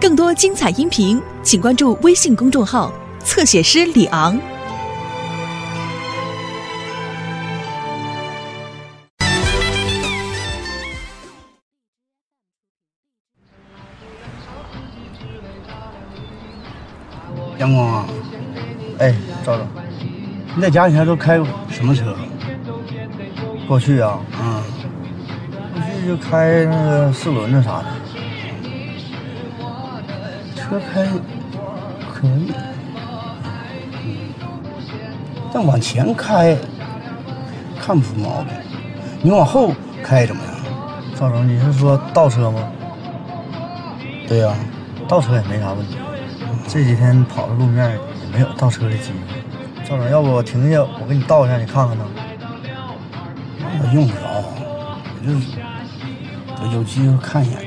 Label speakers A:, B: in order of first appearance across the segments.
A: 更多精彩音频，请关注微信公众号“侧写师李昂”。
B: 阳光啊，
C: 哎，赵总，
B: 你在家以前都开什么车？
C: 过去啊，
B: 嗯、
C: 过去就开那个四轮子啥的，
B: 车开可以，但往前开看不出毛病。你往后开怎么样？
C: 赵总，你是说倒车吗？
B: 对呀、
C: 倒车也没啥问题，这几天跑的路面也没有倒车的机会。赵总，要不我停下，我给你倒一下，你看看呢？
B: 那用不着，我就是我有机会看一眼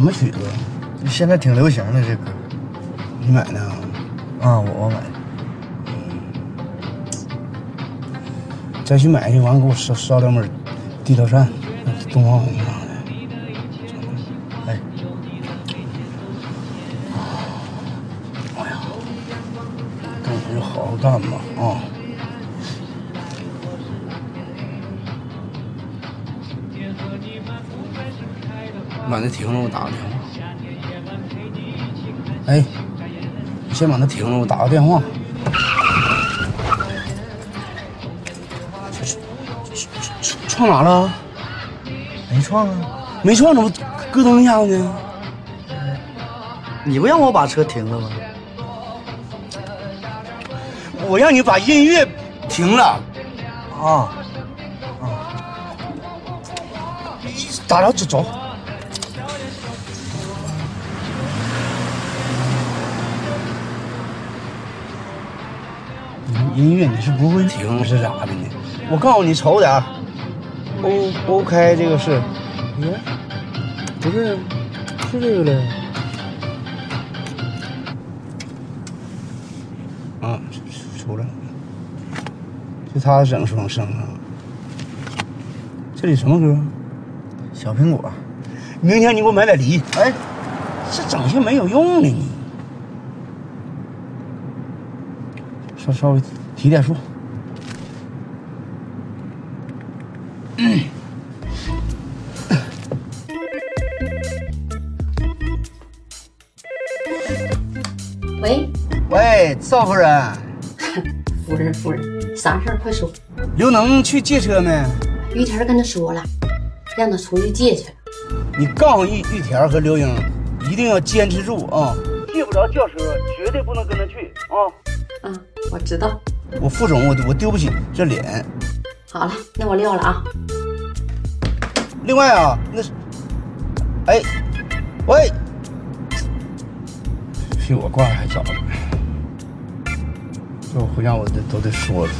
B: 什么曲子？
C: 现在挺流行的这歌
B: 你买的啊？
C: 啊，我我买的。
B: 再去买去，完了给我烧烧两本《地道战》、东方红啥的。
C: 哎，
B: 哎呀，干活就好好干吧啊！把那停了，我打个电话。哎，你先把那停了，我打个电话。撞撞哪了？
C: 没撞啊！
B: 没撞，怎么咯噔一下子呢？
C: 你不让我把车停了吗？
B: 我让你把音乐停了，
C: 啊，啊
B: 打了走走。你是不会停是咋的呢？我告诉你，瞅点儿，O O K 这个是，嗯，不是，是这个嘞。啊，出出来了，就他整双声啊。这里什么歌？
C: 小苹果。
B: 明天你给我买点梨。哎，这整些没有用的你。稍稍微提点数。
D: 喂，
B: 喂，赵夫人，
D: 夫人，夫人，啥事儿？快说。
B: 刘能去借车没？
D: 玉田跟他说了，让他出去借去了。
B: 你告诉玉玉田和刘英，一定要坚持住啊！借不着轿车，绝对不能跟他去啊！
D: 嗯，我知道。
B: 我副总，我我丢不起这脸。
D: 好了，那我撂了啊。
B: 另外啊，那是，哎，喂，比我挂的还早呢。这我回家我得都得说了。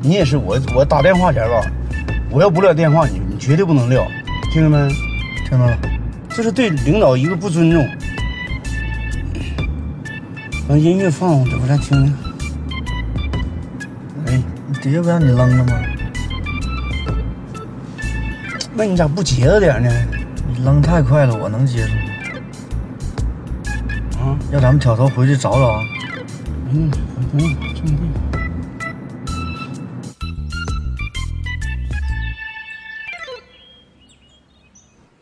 B: 你也是，我我打电话前吧，我要不撂电话，你你绝对不能撂，听着没？
C: 听到了。
B: 这是对领导一个不尊重。让音乐放，我再听听。哎，
C: 底下不让你扔了吗？
B: 那你咋不节着点呢？
C: 你扔太快了，我能接受吗？
B: 啊，
C: 要咱们挑头回去找找啊。
B: 嗯，不用，这么地。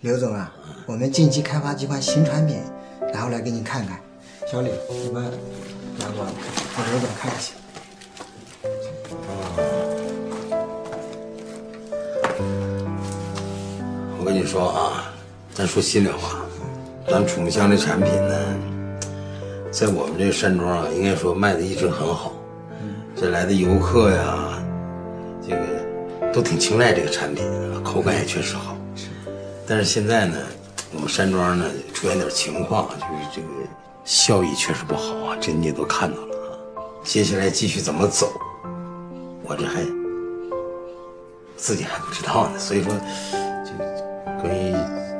E: 刘总啊，我们近期开发几款新产品，然后来给你看看。小李，你们两个给刘总看一下。
F: 我跟你说啊，咱说心里话，咱楚木香这产品呢，在我们这个山庄啊，应该说卖的一直很好。这来的游客呀，这个都挺青睐这个产品，口感也确实好。但是现在呢，我们山庄呢出现点情况，就是这个效益确实不好啊，这你也都看到了啊。接下来继续怎么走，我这还自己还不知道呢，所以说，这关于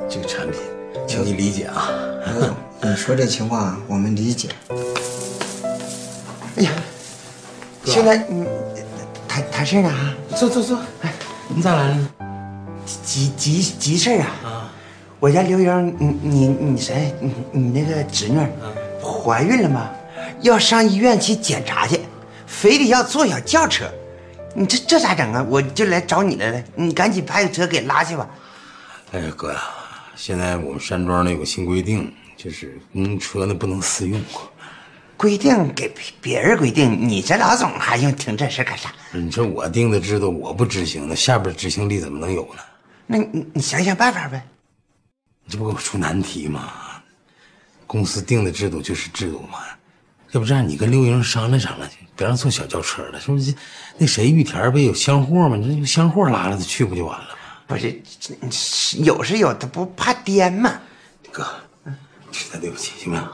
F: 这个产品，请你理解啊。
E: 刘总，你说这情况我们理解。哎呀，现在你谈谈事呢啊，坐坐坐，哎，
F: 你咋来了呢？
G: 急急急事儿啊！啊，我家刘英，你你你谁？你你那个侄女怀孕了吗？要上医院去检查去，非得要坐小轿车。你这这咋整啊？我就来找你来了，你赶紧派个车给拉去吧。
F: 哎呀，哥呀，现在我们山庄呢有个新规定，就是公车呢不能私用。
G: 规定给别人规定，你这老总还用听这事干啥？
F: 你说我定的制度我不执行，那下边执行力怎么能有呢？
G: 那你你想想办法呗。
F: 你这不给我出难题吗？公司定的制度就是制度嘛。要不这样，你跟刘英商量商量去，别让坐小轿车了，是不是？那谁玉田不也有箱货吗？你这用箱货拉着他去不就完了吗？
G: 不是，有是有，他不怕颠吗？
F: 哥，实在对不起，行不行？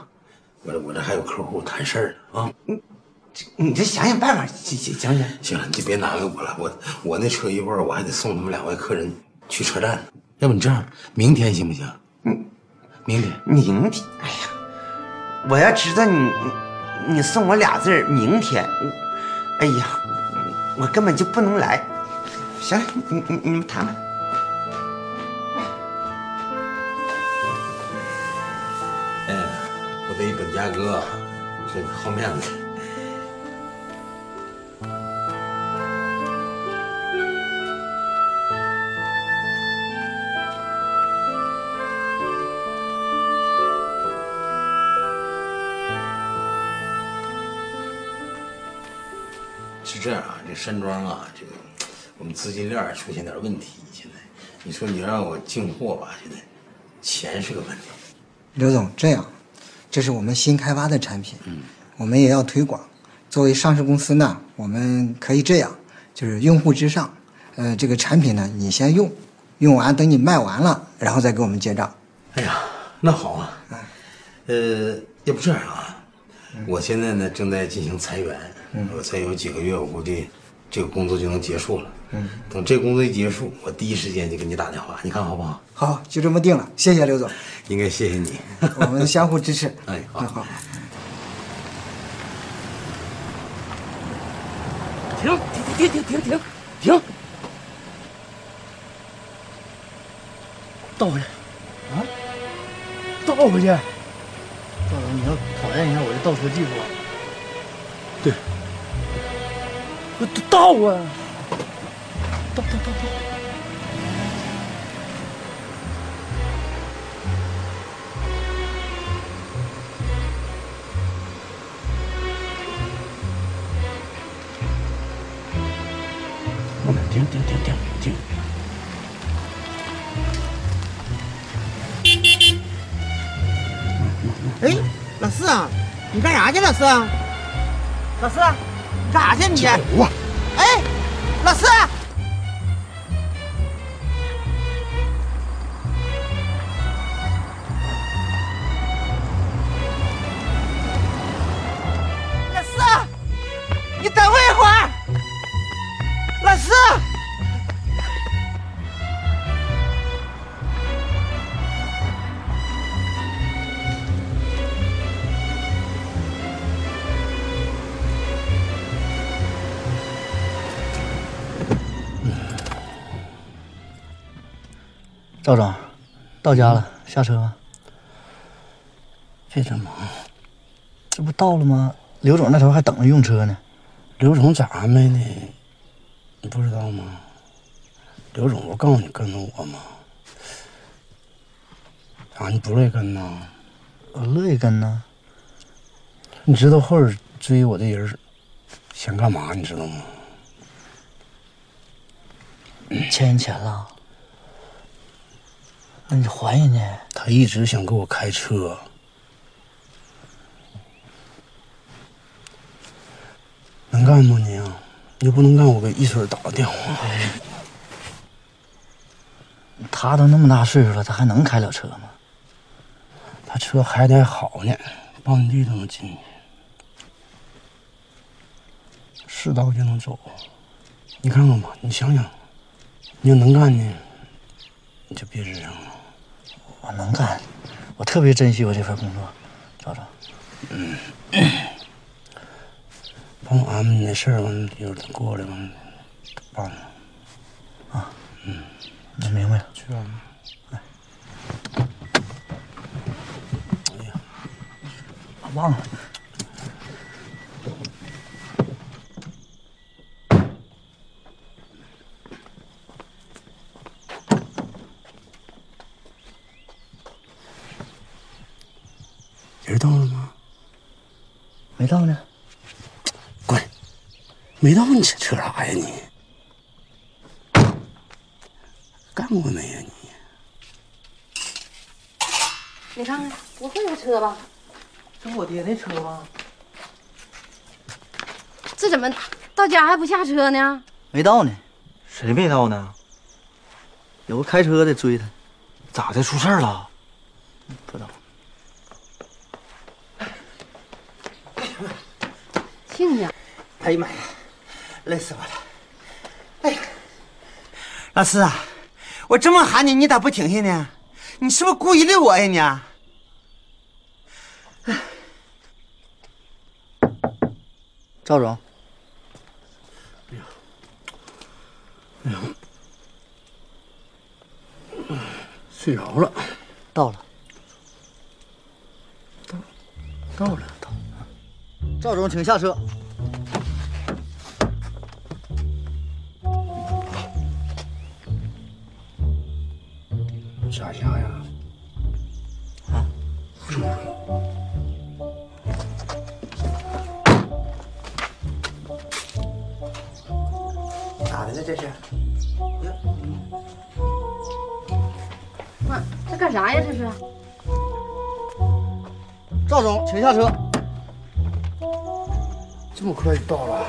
F: 我这我这还有客户谈事儿呢啊！
G: 你这你这想想办法，行行行行
F: 行了，你就别难为我了。我我那车一会儿我还得送他们两位客人去车站呢。要不你这样，明天行不行？嗯，明天
G: 明天。哎呀，我要知道你你送我俩字明天。哎呀，我根本就不能来。行了，你你你们谈吧。
F: 我得本家哥，这好面子。是这样啊，这山庄啊，这个我们资金链出现点问题。现在，你说你让我进货吧，现在钱是个问题。
E: 刘总，这样。这是我们新开发的产品，嗯，我们也要推广。作为上市公司呢，我们可以这样，就是用户至上。呃，这个产品呢，你先用，用完等你卖完了，然后再给我们结账。
F: 哎呀，那好啊。呃，要不这样啊，我现在呢正在进行裁员，我再有几个月，我估计这个工作就能结束了。嗯，等这工作一结束，我第一时间就给你打电话，你看好不好？
E: 好，就这么定了。谢谢刘总，
F: 应该谢谢你，
E: 我们相互支持。
F: 哎，好好。
B: 停停停停停停停！倒回去啊！倒回去！赵总，你要考验一下我这倒车技术啊？对，我倒啊！倒倒倒倒！停停停停停！
G: 哎，老四啊，你干啥去？老四，老四，干啥去？你？哎，老四。
C: 赵总，到家了，下车吧。
B: 别这忙，
C: 这不到了吗？刘总那头还等着用车呢。
B: 刘总咋安排的？你不知道吗？刘总，不告诉你跟着我吗？啊你不乐意跟呐？
C: 我乐意跟呐。
B: 你知道后边追我的人想干嘛？你知道吗？
C: 欠人钱了。那你还人家？
B: 他一直想给我开车，能干不你啊？你不能干，我给一水打个电话。
C: 他都那么大岁数了，他还能开了车吗？
B: 他车还得好呢，帮地都能进去，是道就能走。你看看吧，你想想，你要能干呢，你就别吱声了。
C: 我能干，我特别珍惜我这份工作，找找。嗯，
B: 帮我安排的事儿，完一会儿过来，完办了。
C: 啊。嗯，我明白了。
B: 去吧。
C: 忘了。
B: 人到了吗？
C: 没到呢。
B: 滚！没到你扯扯啥呀你？干过没呀你？
D: 你看看，不会有车吧？
C: 这不我爹那车吗？
D: 这怎么到家还不下车呢？
C: 没到呢。谁没到呢？有个开车的追他，
B: 咋的？出事儿了？
C: 不知道。
D: 亲家，
G: 哎呀妈呀，累死我了！哎呀，老四啊，我这么喊你，你咋不停下呢？你是不是故意累我呀你？
C: 赵总，
B: 睡着了。
C: 到了。
B: 到到了，到。
C: 赵总，请下车。
B: 咋下呀？
C: 啊？
G: 咋的了这是？
D: 妈，这干啥呀？这是？
C: 赵总，请下车。
B: 这么快就到了？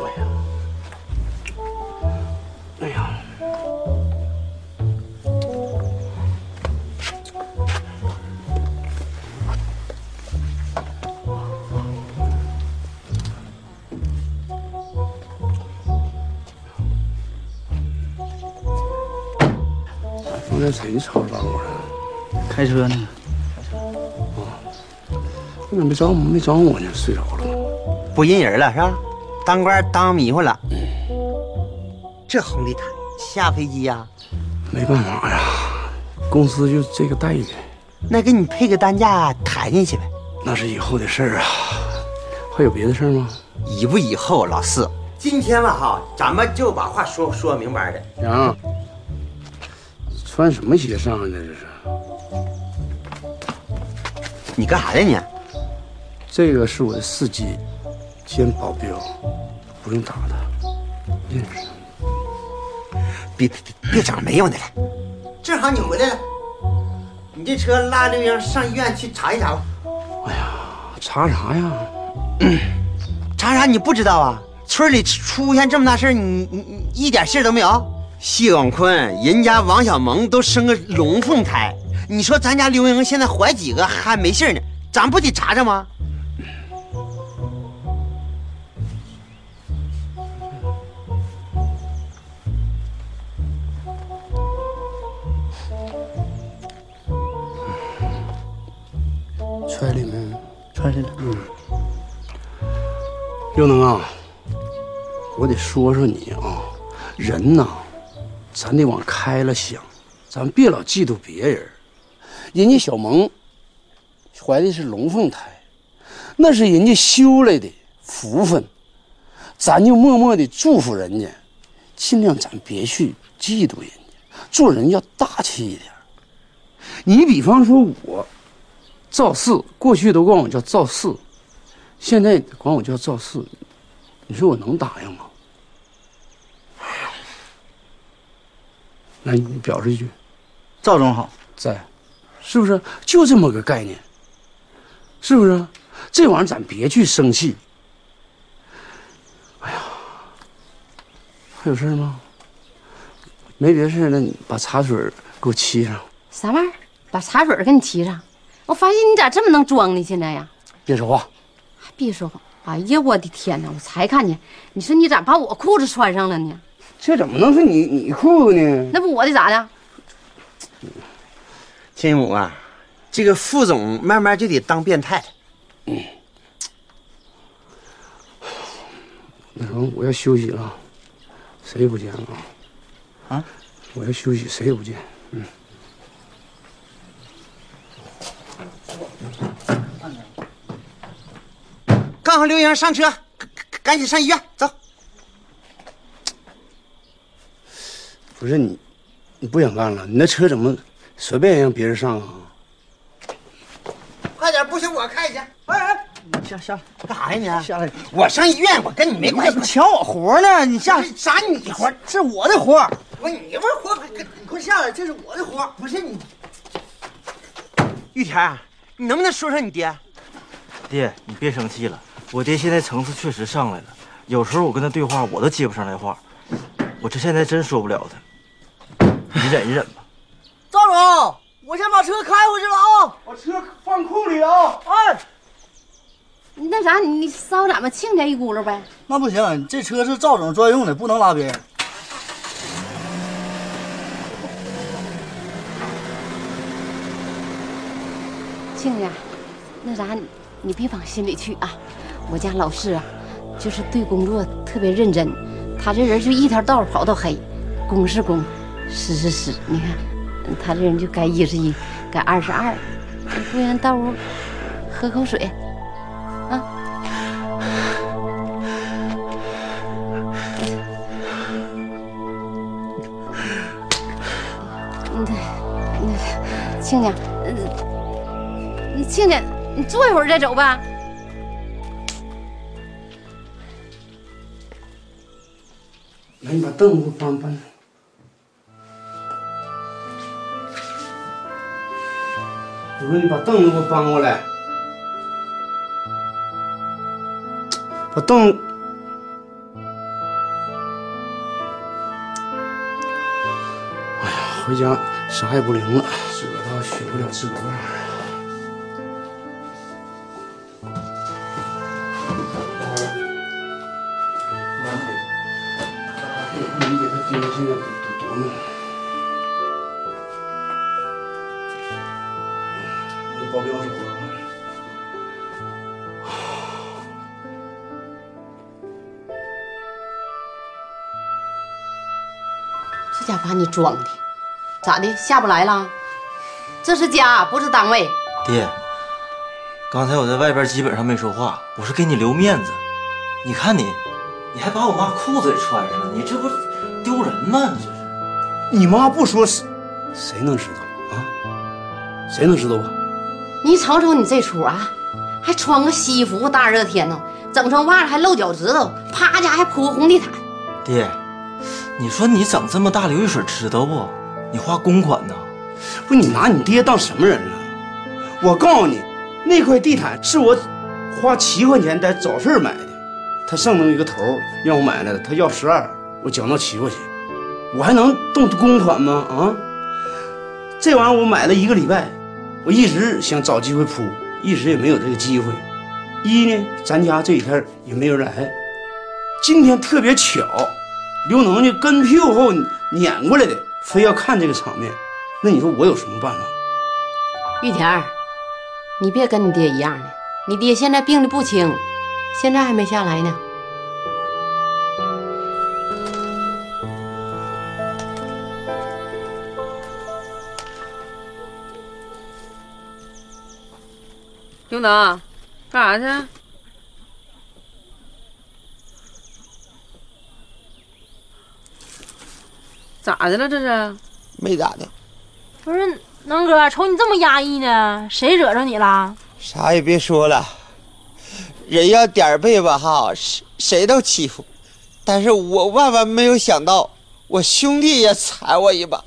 B: 哎呀，哎呀，刚才谁吵嚷我了？
C: 开车呢。
B: 你怎么没找我没找我呢？睡着了吗？
G: 不认人了是吧？当官当迷糊了。这红地毯下飞机呀、
B: 没办法呀，公司就这个待遇，
G: 那给你配个担架抬进去呗。
B: 那是以后的事儿啊。还有别的事儿吗？
G: 以不以后，老四，今天吧哈，咱们就把话说说明白的。
B: 娘，穿什么鞋上来的？这是？
G: 你干啥呀你？
B: 这个是我的司机兼保镖，不用打他，认识。
G: 别别别别整没用的了。正好你回来了，你这车拉刘英上医院去查一查吧。
B: 哎呀查啥呀？
G: 查啥你不知道啊？村里出现这么大事你你你一点信儿都没有？谢广坤人家王小萌都生个龙凤胎，你说咱家刘英现在怀几个还没信儿呢？咱不得查查吗？
B: 揣里没？
C: 穿上了。
B: 刘能啊，我得说说你啊，人呐，咱得往开了想，咱别老嫉妒别人。人家小萌怀的是龙凤胎，那是人家修来的福分，咱就默默的祝福人家，尽量咱别去嫉妒人家，做人要大气一点。你比方说我，赵四，过去都管我叫赵四，现在管我叫赵四，你说我能答应吗？那你表示一句
C: 赵总好。
B: 在，是不是？就这么个概念，是不是？这玩意儿咱别去生气。哎呀，还有事儿吗？没别的事儿，那你把茶水给我沏上。
D: 啥玩意儿？把茶水给你沏上。我发现你咋这么能装呢？现在呀，
B: 别说话，
D: 还别说话。哎呀，我的天哪！我才看见，你说你咋把我裤子穿上了呢？
B: 这怎么能是你你裤子呢？
D: 那不我的咋的？
G: 亲母啊，这个副总慢慢就得当变态。
B: 嗯那什么，我要休息了，谁也不见啊？
C: 啊？
B: 我要休息，谁也不见。嗯。
G: 刚好刘英上车，赶紧上医院走。
B: 不是你，你不想干了？你那车怎么随便让别人上啊？
G: 快点，不行我开去。哎哎，
C: 下下
G: 干啥呀你？
C: 下来，
G: 我上医院，我跟你没关系。
C: 抢我活呢？你下
G: 来啥你活？
C: 是我的活儿，
G: 不是你不是活，
C: 你快下来，这是我的活。
G: 不是你。玉田，你能不能说说你爹？
H: 爹，你别生气了，我爹现在层次确实上来了，有时候我跟他对话，我都接不上来话，我这现在真说不了他，你忍一忍吧。
C: 赵总，我先把车开回去了啊！
B: 我车放库里啊！
C: 哎，
D: 那啥，你捎咱们亲家一轱辘呗。
C: 那不行，这车是赵总专用的，不能拉别人。
D: 亲家，那啥，你别往心里去啊。我家老四啊，就是对工作特别认真，他这人就一条道跑到黑，公是公，私是私。你看，他这人就该一是一，该二是二。不然到屋喝口水啊。嗯，那亲家，亲家，你坐一会儿再走吧。
B: 来，你把凳子给我搬搬。我说你把凳子给我搬过来。把凳。哎呀，回家啥也不灵了，自个儿倒学不了自个儿。
D: 装的，咋的？下不来了？这是家，不是单位。
H: 爹，刚才我在外边基本上没说话，我是给你留面子。你看你，你还把我妈裤子给穿上了，你这不丢人吗？你这是。
B: 你妈不说谁谁能知道啊？谁能知道啊？
D: 你瞅瞅你这出啊，还穿个西服，大热天的，整双袜子还露脚趾头，啪家还铺个红地毯。
H: 爹，你说你整这么大流水知道不？你花公款呢？
B: 不，你拿你爹当什么人了？我告诉你，那块地毯是我花七块钱在早市买的，他剩那么一个头让我买来的，他要十二，我讲到七块钱，我还能动公款吗？啊，这玩意儿我买了一个礼拜，我一直想找机会铺，一直也没有这个机会。一呢，咱家这几天也没人来，今天特别巧，刘能呢跟屁股后撵过来的，非要看这个场面，那你说我有什么办法？
D: 玉田，你别跟你爹一样的，你爹现在病的不轻，现在还没下来呢。
I: 刘能，干啥去？咋的了？这是？
G: 没咋的，
J: 不是能哥，瞅你这么压抑呢，谁惹着你了？
G: 啥也别说了。人要点儿背吧哈，谁谁都欺负，但是我万万没有想到，我兄弟也踩我一把。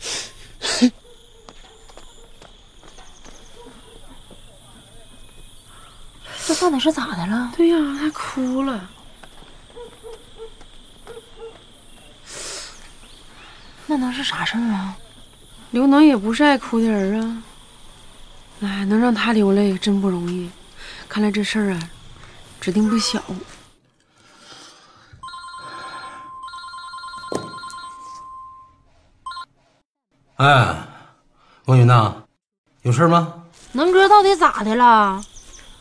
J: 这到底是咋的了？
I: 对呀、还哭了。
J: 那能是啥事儿啊？
I: 刘能也不是爱哭的人啊。哎，能让他流泪真不容易，看来这事儿啊，指定不小。
F: 哎，王云呐，有事吗？
J: 能哥到底咋的了？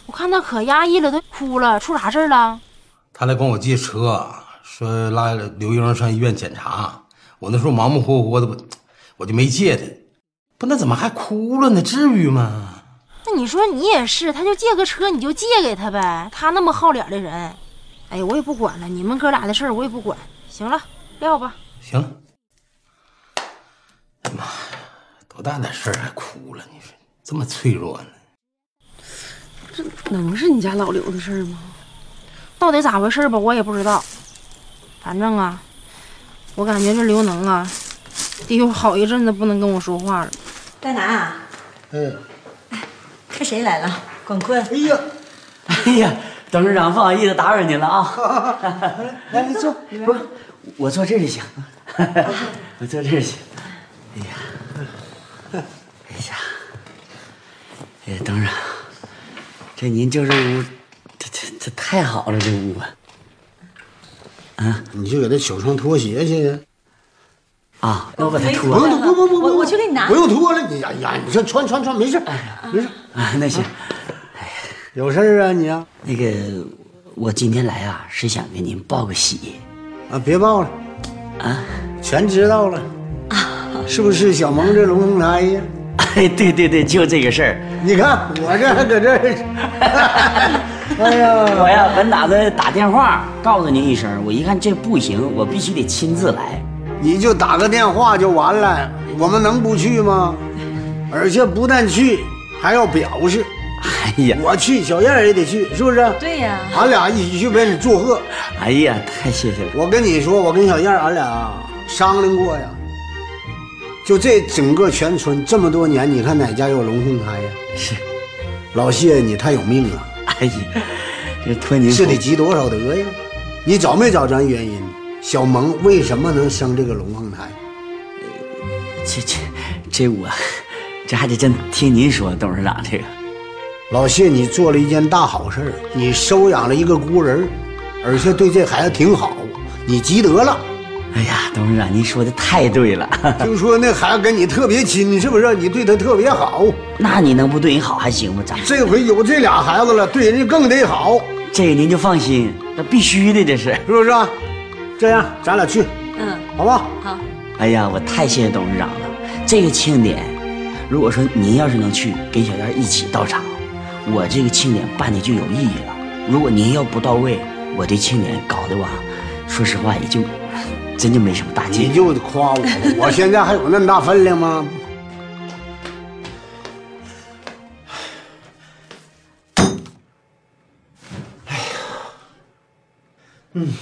J: 我看他可压抑了，都哭了，出啥事儿了？
F: 他来管我借车，说拉刘英上医院检查，我那时候忙忙活活的，我我就没借他。不，那怎么还哭了呢？至于吗？
J: 那你说你也是，他就借个车，你就借给他呗。他那么好脸的人，哎呀，我也不管了，你们哥俩的事儿我也不管。行了，撂吧。
F: 行了。哎妈呀，多大点事儿还哭了？你说这么脆弱呢？
I: 这能是你家老刘的事儿吗？
J: 到底咋回事吧，我也不知道。反正啊，我感觉这刘能啊，得有好一阵子不能跟我说话了。
K: 大南啊，
L: 嗯，
K: 看谁来了？广坤。
L: 哎呀，
M: 哎呀，董事长，不好意思打扰您了啊。
L: 来来坐，
M: 不，我坐这儿就行。我坐这儿行。哎呀，哎呀，哎呀，董事长，这您就这屋，这这这太好了，这屋啊。啊，
L: 你就给他取双拖鞋去。
M: 啊，那我把它脱
L: 不用不不不不，
K: 我我去给你拿。
L: 不用脱了，你哎呀，你这穿穿穿，没事，没事。
M: 啊，那行。
L: 有事儿啊你啊？
M: 那个，我今天来啊，是想给您报个喜。
L: 啊，别报了，
M: 啊，
L: 全知道了。啊是不是小蒙这龙凤胎呀？
M: 哎，对对对，就这个事儿。
L: 你看我这还搁这儿。哎呀，
M: 我呀，本打算打电话告诉您一声，我一看这不行，我必须得亲自来。
L: 你就打个电话就完了，我们能不去吗？而且不但去，还要表示。
M: 哎呀，
L: 我去，小燕也得去，是不是？
K: 对呀，
L: 俺俩一起去为你祝贺。
M: 哎呀，太谢谢了。
L: 我跟你说，我跟小燕俺俩商量过呀。就这整个全村这么多年，你看哪家有龙凤胎呀？
M: 是，
L: 老谢你太有命了。
M: 哎呀，这托您
L: 是得积多少德呀？你找没找着原因？小萌为什么能生这个龙凤胎？
M: 这这这我，这还得真听您说，董事长这个。
L: 老谢，你做了一件大好事你收养了一个孤儿，而且对这孩子挺好，你积德了。
M: 哎呀，董事长，您说的太对了。
L: 听说那孩子跟你特别亲，是不是？你对他特别好，
M: 那你能不对人好还行吗？咱
L: 这回有这俩孩子了，对人家更得好。
M: 这个您就放心，那必须的，这是
L: 是不是？这样，咱俩去，
K: 嗯，
L: 好不好？
K: 好。
M: 哎呀，我太谢谢董事长了。这个庆典，如果说您要是能去跟小燕一起到场，我这个庆典办的就有意义了。如果您要不到位，我这庆典搞得吧，说实话也就。真就没什么大劲，
L: 你就夸我，我现在还有那么大分量吗？哎呀，嗯，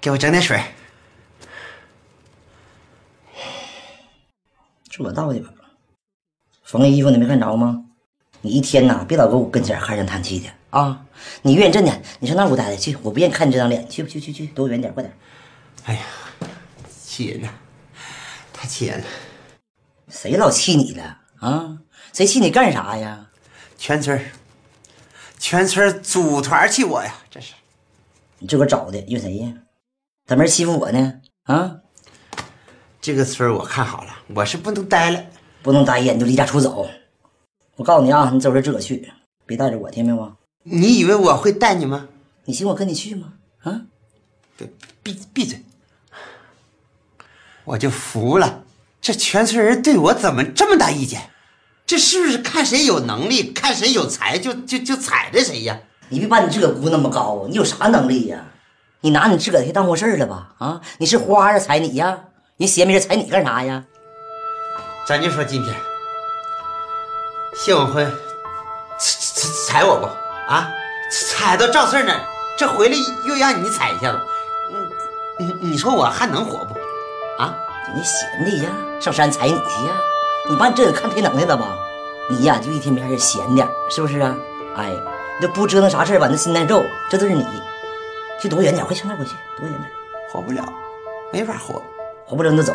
G: 给我整点水。
N: 这倒的吧，缝衣服你没看着吗？你一天呐，别老搁我跟前唉声叹气的啊！你愿意真的，你上那屋待着去，我不愿意看你这张脸，去不去？去去，躲我远点，快点！
G: 哎呀，气人呐，太气人了！
N: 谁老气你了啊？谁气你干啥呀？
G: 全村全村组团气我呀！这是
N: 你自个找的，怨谁呀？咋没人欺负我呢？啊！
G: 这个村我看好了，我是不能待了，
N: 不能待呀，你就离家出走。我告诉你啊，你走这自个去，别带着我，听明白吗？
G: 你以为我会带你吗？
N: 你信我跟你去吗？啊！
G: 闭闭闭嘴！我就服了，这全村人对我怎么这么大意见？这是不是看谁有能力，看谁有才，就就就踩着谁呀？
N: 你别把你自个估那么高，你有啥能力呀？你拿你自个去当回事了吧？啊！你是花啊，踩你呀？人闲没人踩你干啥呀？
G: 咱就说今天。谢完婚，踩踩踩我不啊？踩到赵四那儿，这回来又让你踩一下子，你你你说我还能活不？啊？
N: 你闲的呀，上山踩你去呀？你把你这个看忒能耐了吧？你呀就一天没事闲点，是不是啊？哎，你就不折腾啥事儿吧，那心难受，这都是你。去躲远点，快上那儿快去，躲远点。
G: 活不了，没法活，
N: 活不了你就走。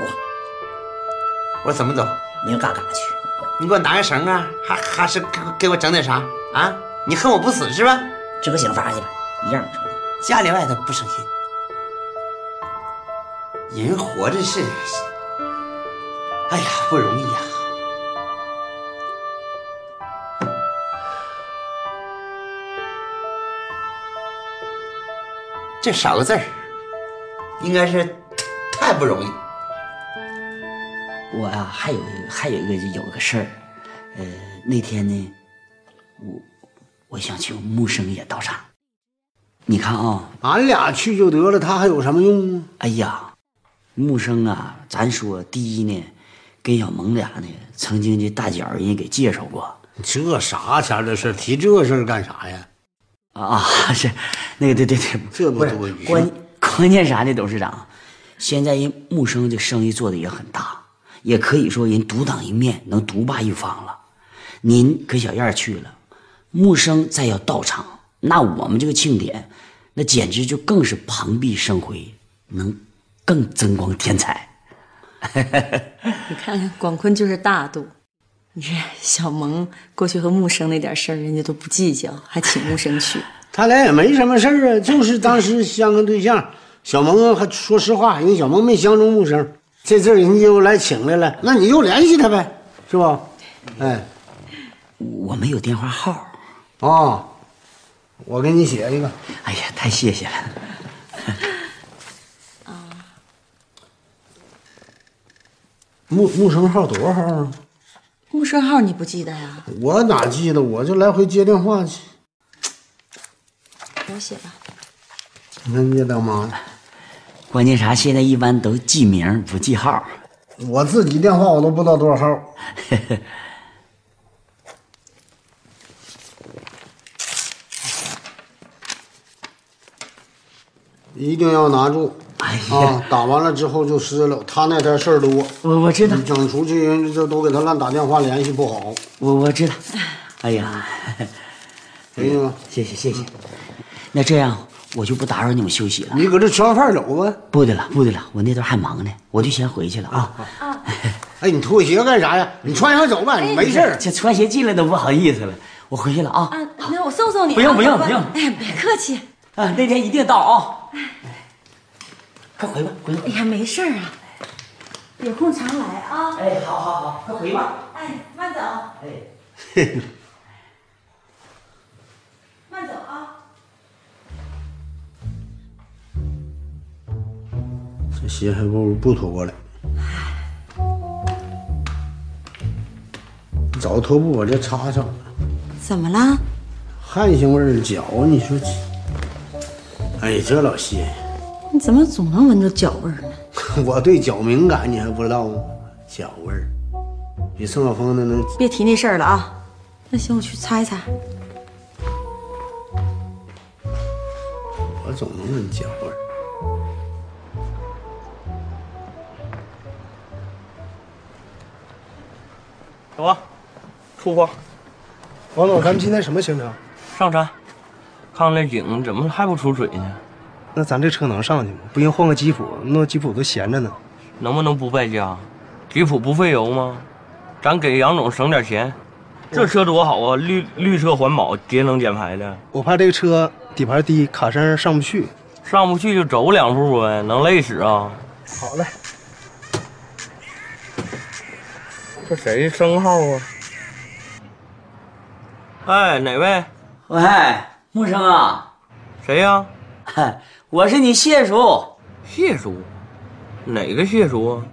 G: 我怎么走？
N: 你嘎嘎去。
G: 你给我拿个绳啊还还是给给我整点啥？啊？你恨我不死是吧？
N: 这个想法去吧一样
G: 家里外头不省心人活着是哎呀不容易呀这少个字应该是太不容易。
M: 我呀、还有还有一个有个事儿，呃，那天呢，我我想请木生也到场。你看啊，
L: 俺俩去就得了，他还有什么用啊？
M: 哎呀，木生啊，咱说第一呢，跟小萌俩呢，曾经这大脚人家给介绍过。
L: 这啥钱的事提这事儿干啥呀？
M: 啊，是那个对对对，
L: 这不多余
M: 关关键啥呢，董事长？现在人木生这生意做的也很大，也可以说人独当一面，能独霸一方了。您跟小燕去了，木生再要到场，那我们这个庆典，那简直就更是蓬荜生辉，能更增光添彩。
K: 你看看广坤就是大度，你这小萌过去和木生那点事儿，人家都不计较，还请木生去。
L: 他俩也没什么事儿啊，就是当时相个对象。小萌还说实话，人小萌没相中木生，这阵儿人家又来请来了，那你又联系他呗，是吧？哎，
M: 我没有电话号
L: 啊，我给你写一个。
M: 哎呀，太谢谢了。
L: 木木生号多少号啊？
K: 木生号你不记得呀？
L: 我哪记得？我就来回接电话去。
K: 给我写吧。
L: 你看你当妈的，
M: 关键啥？现在一般都记名不记号。
L: 我自己电话我都不知道多少号。一定要拿住。啊，打完了之后就失了。他那点事儿多，
M: 我我知道，
L: 整出去人这都给他乱打电话联系不好。
M: 我我知道。哎呀，
L: 给你吧，
M: 谢谢谢谢。那这样我就不打扰你们休息了。
L: 你搁这吃完饭走吧。
M: 不的了，不的了，我那头还忙呢，我就先回去了啊。
L: 哎，你脱鞋干啥呀？你穿上走吧，你没事儿。
M: 这穿鞋进来都不好意思了，我回去了啊。
K: 啊，那我送送你啊。
M: 不用不用不用
K: 哎，别客气。
M: 啊，那天一定到啊。哎快回吧，回吧。
K: 哎呀，没事儿啊，有空常来啊。
M: 哎，好好好，快回吧。
K: 哎，慢走。
M: 哎，
L: 鞋还不如不脱过来。找个拖布把这擦擦。
K: 怎么了？
L: 汗腥味儿脚，你说这？哎，这老谢，
K: 你怎么总能闻着脚味儿呢？
L: 我对脚敏感，你还不知道吗？脚味儿比宋晓峰的那
K: 别提那事儿了啊。那行，我去擦一擦。
L: 我总能闻脚味儿。
O: 走吧，出发。
P: 王总，咱们今天什么行程？
O: 上山，看看这井怎么还不出水呢？
P: 那咱这车能上去吗？不行，换个吉普，那吉普都闲着呢。
O: 能不能不败家？吉普不费油吗？咱给杨总省点钱。这车多好啊，绿绿色环保，节能减排的。
P: 我怕这个车底盘低，卡山上不去。
O: 上不去就走两步呗，能累死啊！
P: 好嘞。
O: 这谁生号啊？哎，哪位？
M: 喂，木生啊，
O: 谁呀、
M: 我是你谢叔。
O: 谢叔？哪个谢叔啊？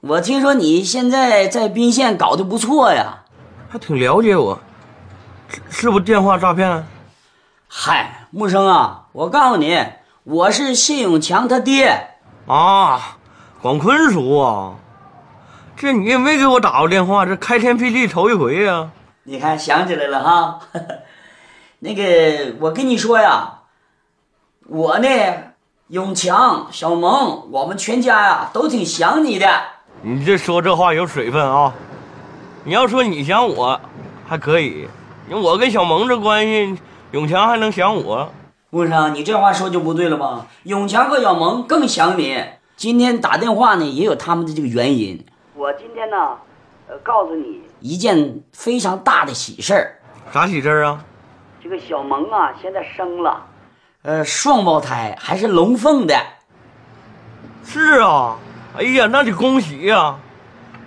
M: 我听说你现在在宾县搞得不错呀。
O: 还挺了解我，是是不是电话诈骗？
M: 嗨，木生啊，我告诉你，我是谢永强他爹。
O: 啊，广坤叔啊，这你也没给我打过电话，这开天辟地头一回呀、
M: 你看想起来了哈。那个，我跟你说呀，我呢，永强、小萌，我们全家呀都挺想你的。
O: 你这说这话有水分啊！你要说你想我，还可以，因为我跟小萌这关系，永强还能想我？
M: 木生，你这话说就不对了吧？永强和小萌更想你。今天打电话呢，也有他们的这个原因。我今天呢，呃，告诉你一件非常大的喜事儿。
O: 啥喜事儿啊？
M: 这个小萌啊，现在生了，呃，双胞胎，还是龙凤的。
O: 是啊，哎呀，那得恭喜呀、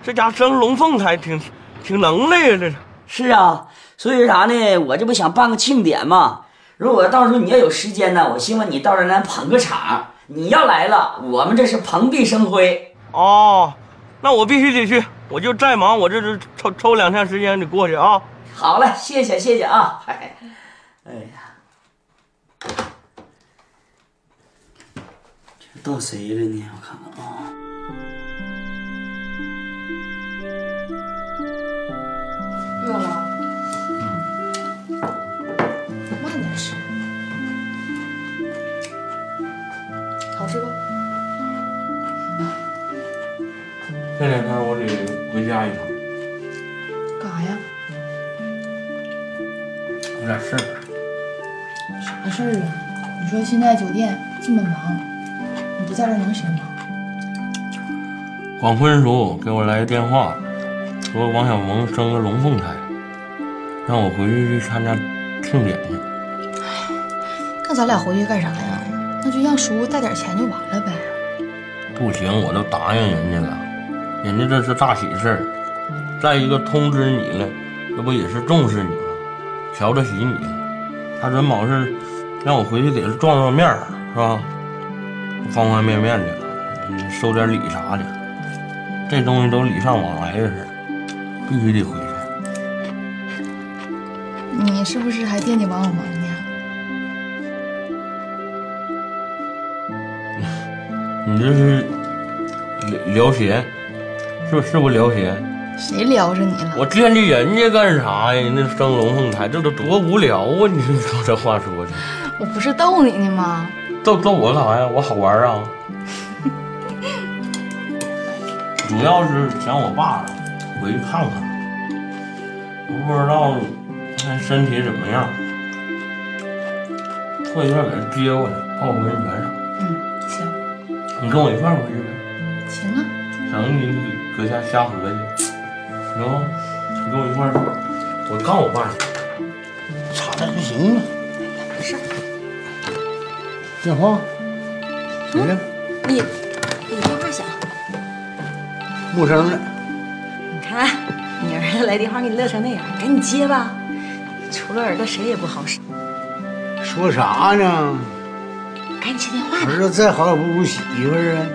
O: 这家生龙凤胎挺挺能耐呀，这是。
M: 是啊，所以啥呢？我这不想办个庆典嘛，如果到时候你要有时间呢，我希望你到这儿来捧个场。你要来了，我们这是蓬荜生辉。
O: 哦，那我必须得去，我就再忙，我这是抽抽两天时间得过去啊。
M: 好嘞，谢谢谢谢啊！哎，哎呀，这到谁了呢？我看看啊。
Q: 饿了。
O: 这两天我得回家一趟，
Q: 干啥呀？
O: 有点事儿。
Q: 啥事儿啊？你说现在酒店这么忙，你不在这儿能行吗？
O: 广坤叔给我来个电话，说王小萌生个龙凤胎，让我回去去参加庆典去。
Q: 那咱俩回去干啥呀？那就让叔带点钱就完了呗。
O: 不行，我都答应人家了，人家这是大喜事儿。再一个通知你了，这不也是重视你吗？瞧得起你了。他准保是让我回去得是撞撞面儿，是吧？方方面面的，嗯收点礼啥的。这东西都礼尚往来的事儿，必须得回去。
Q: 你是不是还惦记王小萌呢？
O: 你这是聊聊闲，是不是不聊闲？
Q: 谁撩着你了？
O: 我惦记人家干啥呀？那生龙凤胎，这都多无聊啊！你说这话说的，
Q: 我不是逗你呢吗？
O: 逗逗我干啥呀？我好玩啊！主要是想我爸回去看看，我不知道他身体怎么样，过一段给他接过来，泡个温泉啥。
Q: 嗯，行，
O: 你跟我一块回去呗，
Q: 行啊。
O: 省你搁家瞎合计，行吗？你跟我一块儿，我告我爸去。
L: 差点就行了。
Q: 没事。
L: 电话，谁的？
Q: 你你电话响，
L: 陌生的。
Q: 你看你儿子来电话给你乐成那样，赶紧接吧。除了儿子谁也不好使，
L: 说啥呢？
Q: 赶紧接电话。
L: 儿子再好也不如媳妇儿啊。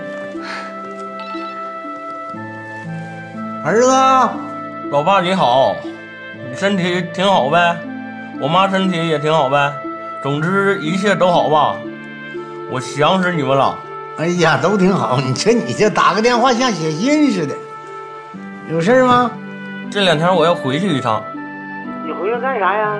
L: 儿子，
O: 老爸你好，你身体挺好呗？我妈身体也挺好呗？总之一切都好吧？我想死你们了。
L: 哎呀，都挺好。你这你这打个电话像写信似的。有事吗？
O: 这两天我要回去一趟。
L: 你回去干啥呀？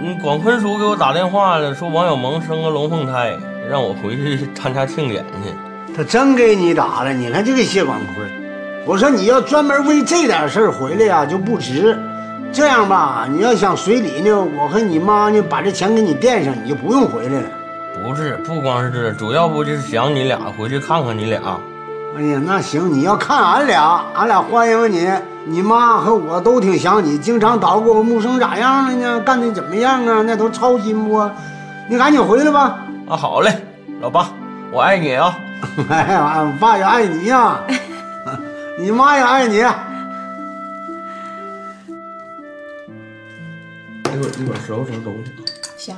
O: 嗯，广坤叔给我打电话了，说王小萌生个龙凤胎，让我回去参加庆典去。
L: 他真给你打了，你看这个谢广坤。我说你要专门为这点事儿回来呀、就不值。这样吧，你要想随礼呢，我和你妈呢把这钱给你垫上，你就不用回来了。
O: 不是，不光是这，主要不就是想你俩，回去看看你俩。
L: 哎呀，那行，你要看俺俩，俺俩欢迎你。你妈和我都挺想你，经常捣鼓木生咋样了呢？干的怎么样啊？那都操心不？你赶紧回来吧。
O: 啊，好嘞，老爸，我爱你啊！
L: 哎呀，俺爸也爱你呀、你妈也爱你。
O: 一会儿一会儿收拾收拾东西。
Q: 行。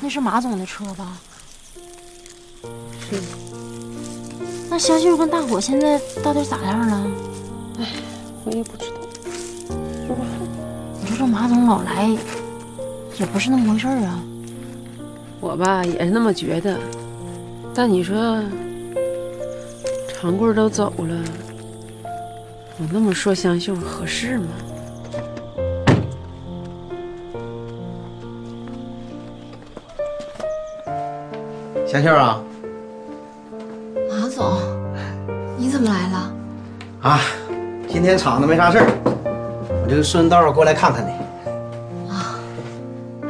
J: 那是马总的车吧？
I: 是。
J: 那香秀跟大伙现在到底咋样了？
I: 哎，我也不知道。说吧。
J: 你说这马总老来，也不是那么回事儿啊。
I: 我吧也是那么觉得，但你说，长贵都走了，我那么说香秀合适吗？
R: 香秀啊
Q: 马总，你怎么来了？
R: 啊，今天厂子没啥事儿，我就顺道过来看看你。
Q: 啊，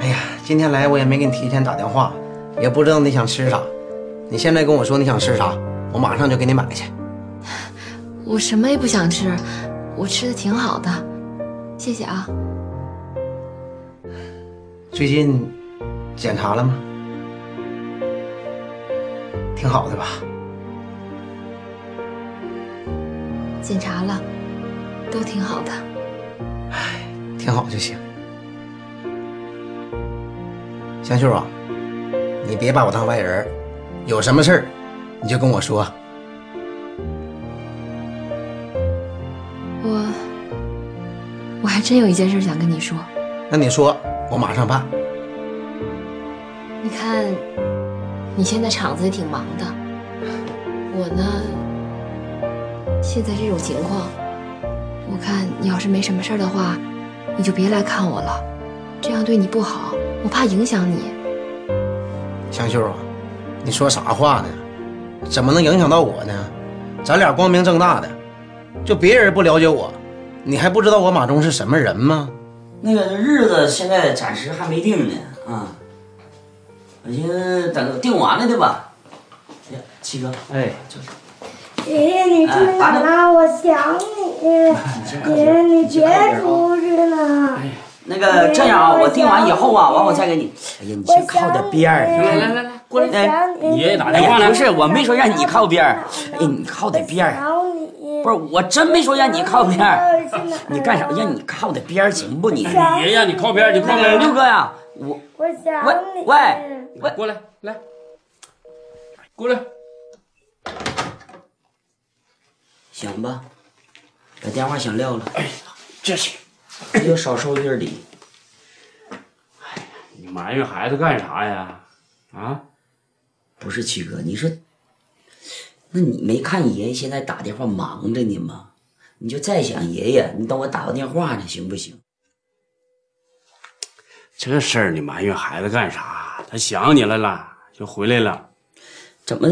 R: 哎呀，今天来我也没给你提前打电话，也不知道你想吃啥。你现在跟我说你想吃啥，我马上就给你买去。
Q: 我什么也不想吃，我吃的挺好的，谢谢啊。
R: 最近检查了吗？
G: 挺好的吧？
S: 检查了，都挺好的。
G: 哎挺好就行。香秀啊，你别把我当外人，有什么事儿你就跟我说。
S: 我我还真有一件事想跟你说。
G: 那你说，我马上办。
S: 你看，你现在厂子也挺忙的，我呢，现在这种情况，我看你要是没什么事儿的话，你就别来看我了，这样对你不好，我怕影响你。
G: 香秀啊，你说啥话呢？怎么能影响到我呢？咱俩光明正大的，就别人不了解我，你还不知道我马忠是什么人吗？
M: 那个这日子现在暂时还没定呢啊，我寻思等定完了的吧。哎呀，七哥，哎，就是。
T: 爷爷，你去哪了？我想你。爷爷，你别出去了。
M: 那个这样啊，我定完以后啊，完我再给你。哎呀，你先靠点边儿。
T: 来来来来，
M: 过来。哎，
O: 爷爷打电话了。
M: 不是，我没说让你靠边儿。哎，你靠点边儿。不是，我真没说让你靠边儿。你干啥？让你靠点边儿行不？你你
O: 爷爷，你靠边儿，你靠边儿。
M: 六哥呀，我
T: 我想
M: 喂
T: 你。
M: 喂喂，
O: 过来来，过来。
M: 行吧，把电话响撂了。
O: 哎呀，这是
M: 又少收一份礼。
O: 你埋怨孩子干啥呀？啊？
M: 不是七哥，你说，那你没看爷爷现在打电话忙着呢吗？你就再想爷爷，你等我打个电话呢，行不行？
O: 这事儿你埋怨孩子干啥？他想你来了，就回来了。
M: 怎么？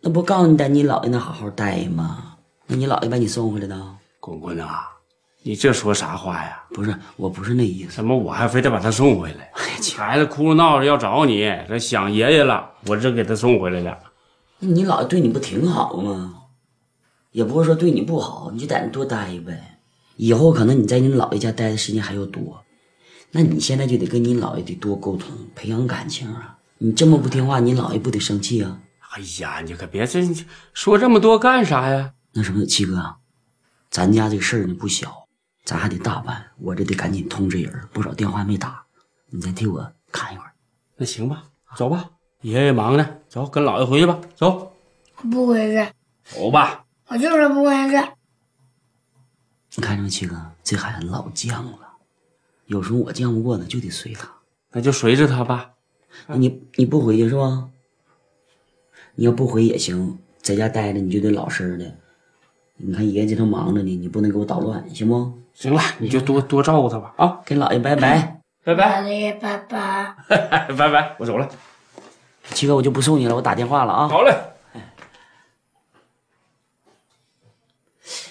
M: 那不告诉你在你姥爷那好好待吗？那你姥爷把你送回来的？
O: 滚滚啊！你这说啥话呀？
M: 不是，我不是那意思。
O: 怎么我还非得把他送回来？孩子哭闹着要找你，这想爷爷了，我这给他送回来了。
M: 那你姥爷对你不挺好吗？也不是说对你不好，你就在那多待呗。以后可能你在你姥爷家待的时间还要多，那你现在就得跟你姥爷得多沟通，培养感情啊。你这么不听话，你姥爷不得生气啊？
O: 哎呀，你可别这说这么多干啥呀？
M: 那什么，七哥，咱家这事儿呢不小，咱还得大办，我这得赶紧通知人，不少电话没打，你再替我看一会儿。
O: 那行吧，走吧，爷爷忙呢，走，跟姥爷回去吧，走，
T: 不回去，
O: 走吧。
T: 我就是不回去。
M: 你看着没，七哥，这孩子老犟了，有时候我犟不过他，就得随他。
O: 那就随着他吧。
M: 那你你不回去是吧？你要不回也行，在家待着你就得老实的。你看爷爷这头忙着呢，你不能给我捣乱，行不？
O: 行了，你就多多照顾他吧啊！
M: 跟姥爷拜拜，
O: 拜拜，
T: 姥爷拜拜。
O: 拜拜，我走了。
M: 七哥，我就不送你了，我打电话了啊。
O: 好嘞。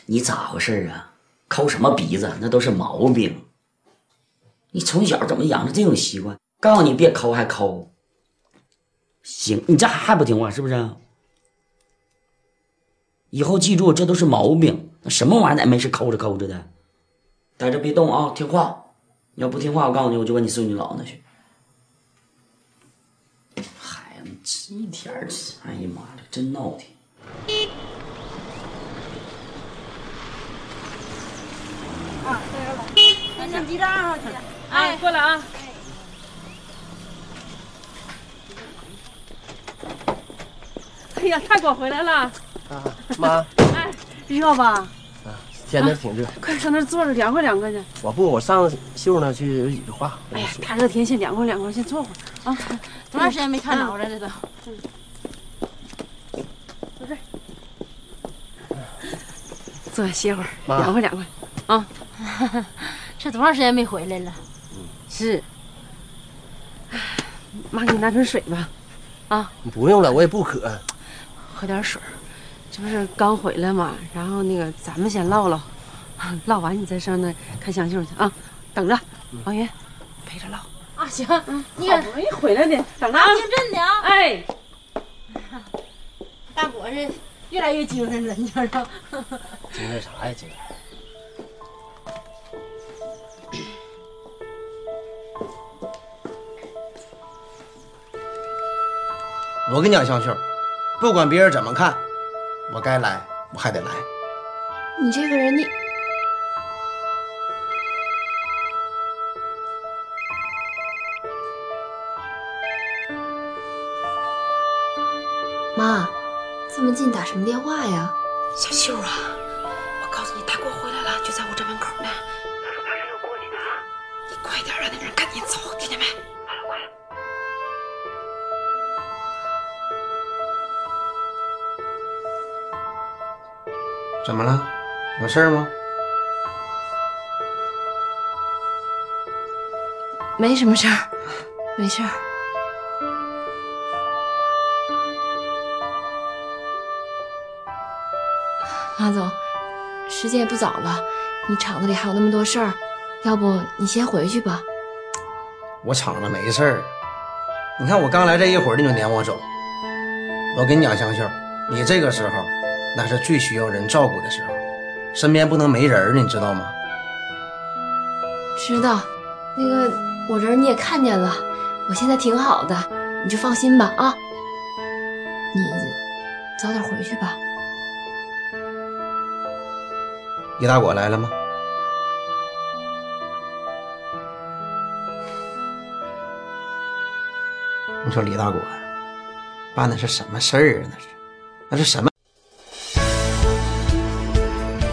M: 你咋回事啊？抠什么鼻子？那都是毛病。你从小怎么养成这种习惯？告诉你别抠还抠。行，你这还不听话是不是？以后记住，这都是毛病。那什么玩意儿，咱没事抠着抠着的。在这别动啊，听话。你要不听话，我告诉你，我就把你送你姥那去。孩子，这一天儿，哎呀妈呀，真闹挺。
J: 啊，对了，那先记账啊，记账。哎，
I: 过来啊。哎呀，大果回来了。
R: 啊，妈，
I: 哎，热吧？
R: 啊天都挺热，
I: 快上那儿坐着凉快凉快去。
R: 我不，我上秀那去有几句话。
I: 哎呀，大热天先凉快凉快，先坐会儿啊。
J: 多长时间没看着了？这都。
I: 坐这儿，坐下歇会儿，
R: 妈
I: 凉快凉快啊。
J: 这多长时间没回来了？
I: 嗯是。哎妈，给你拿瓶水吧。啊，
R: 不用了，我也不渴。
I: 喝点水儿，这不是刚回来嘛？然后那个咱们先唠唠，唠完你再上那看香秀去啊。等着，王云陪着唠。
J: 啊，行，你
I: 好不容易回来的，等着啊
J: 拿。听真的啊。
I: 哎，
J: 大伯是越来越精神了，你知道吗？
R: 精神啥呀？精神？
G: 我跟你讲，香秀，
R: 不管别人怎么看，我该来我还得来。
S: 你这个人，你妈，这么近打什么电话呀？
I: 小秀啊，我告诉你，大国回来了，就在我这门口呢。他说他是要过去的，你快点让那个人赶紧走，听见没？
R: 怎么了？有事儿吗？
S: 没什么事儿，没事儿。马总，时间也不早了，你厂子里还有那么多事儿，要不你先回去吧。
R: 我厂子没事儿。你看我刚来这一会儿，你就撵我走。我跟你讲，香秀，你这个时候那是最需要人照顾的时候，身边不能没人儿，你知道吗？
S: 知道，那个我人你也看见了，我现在挺好的，你就放心吧啊。你早点回去吧。
R: 李大果来了吗？你说李大果办的是什么事儿啊？那是，那是什么？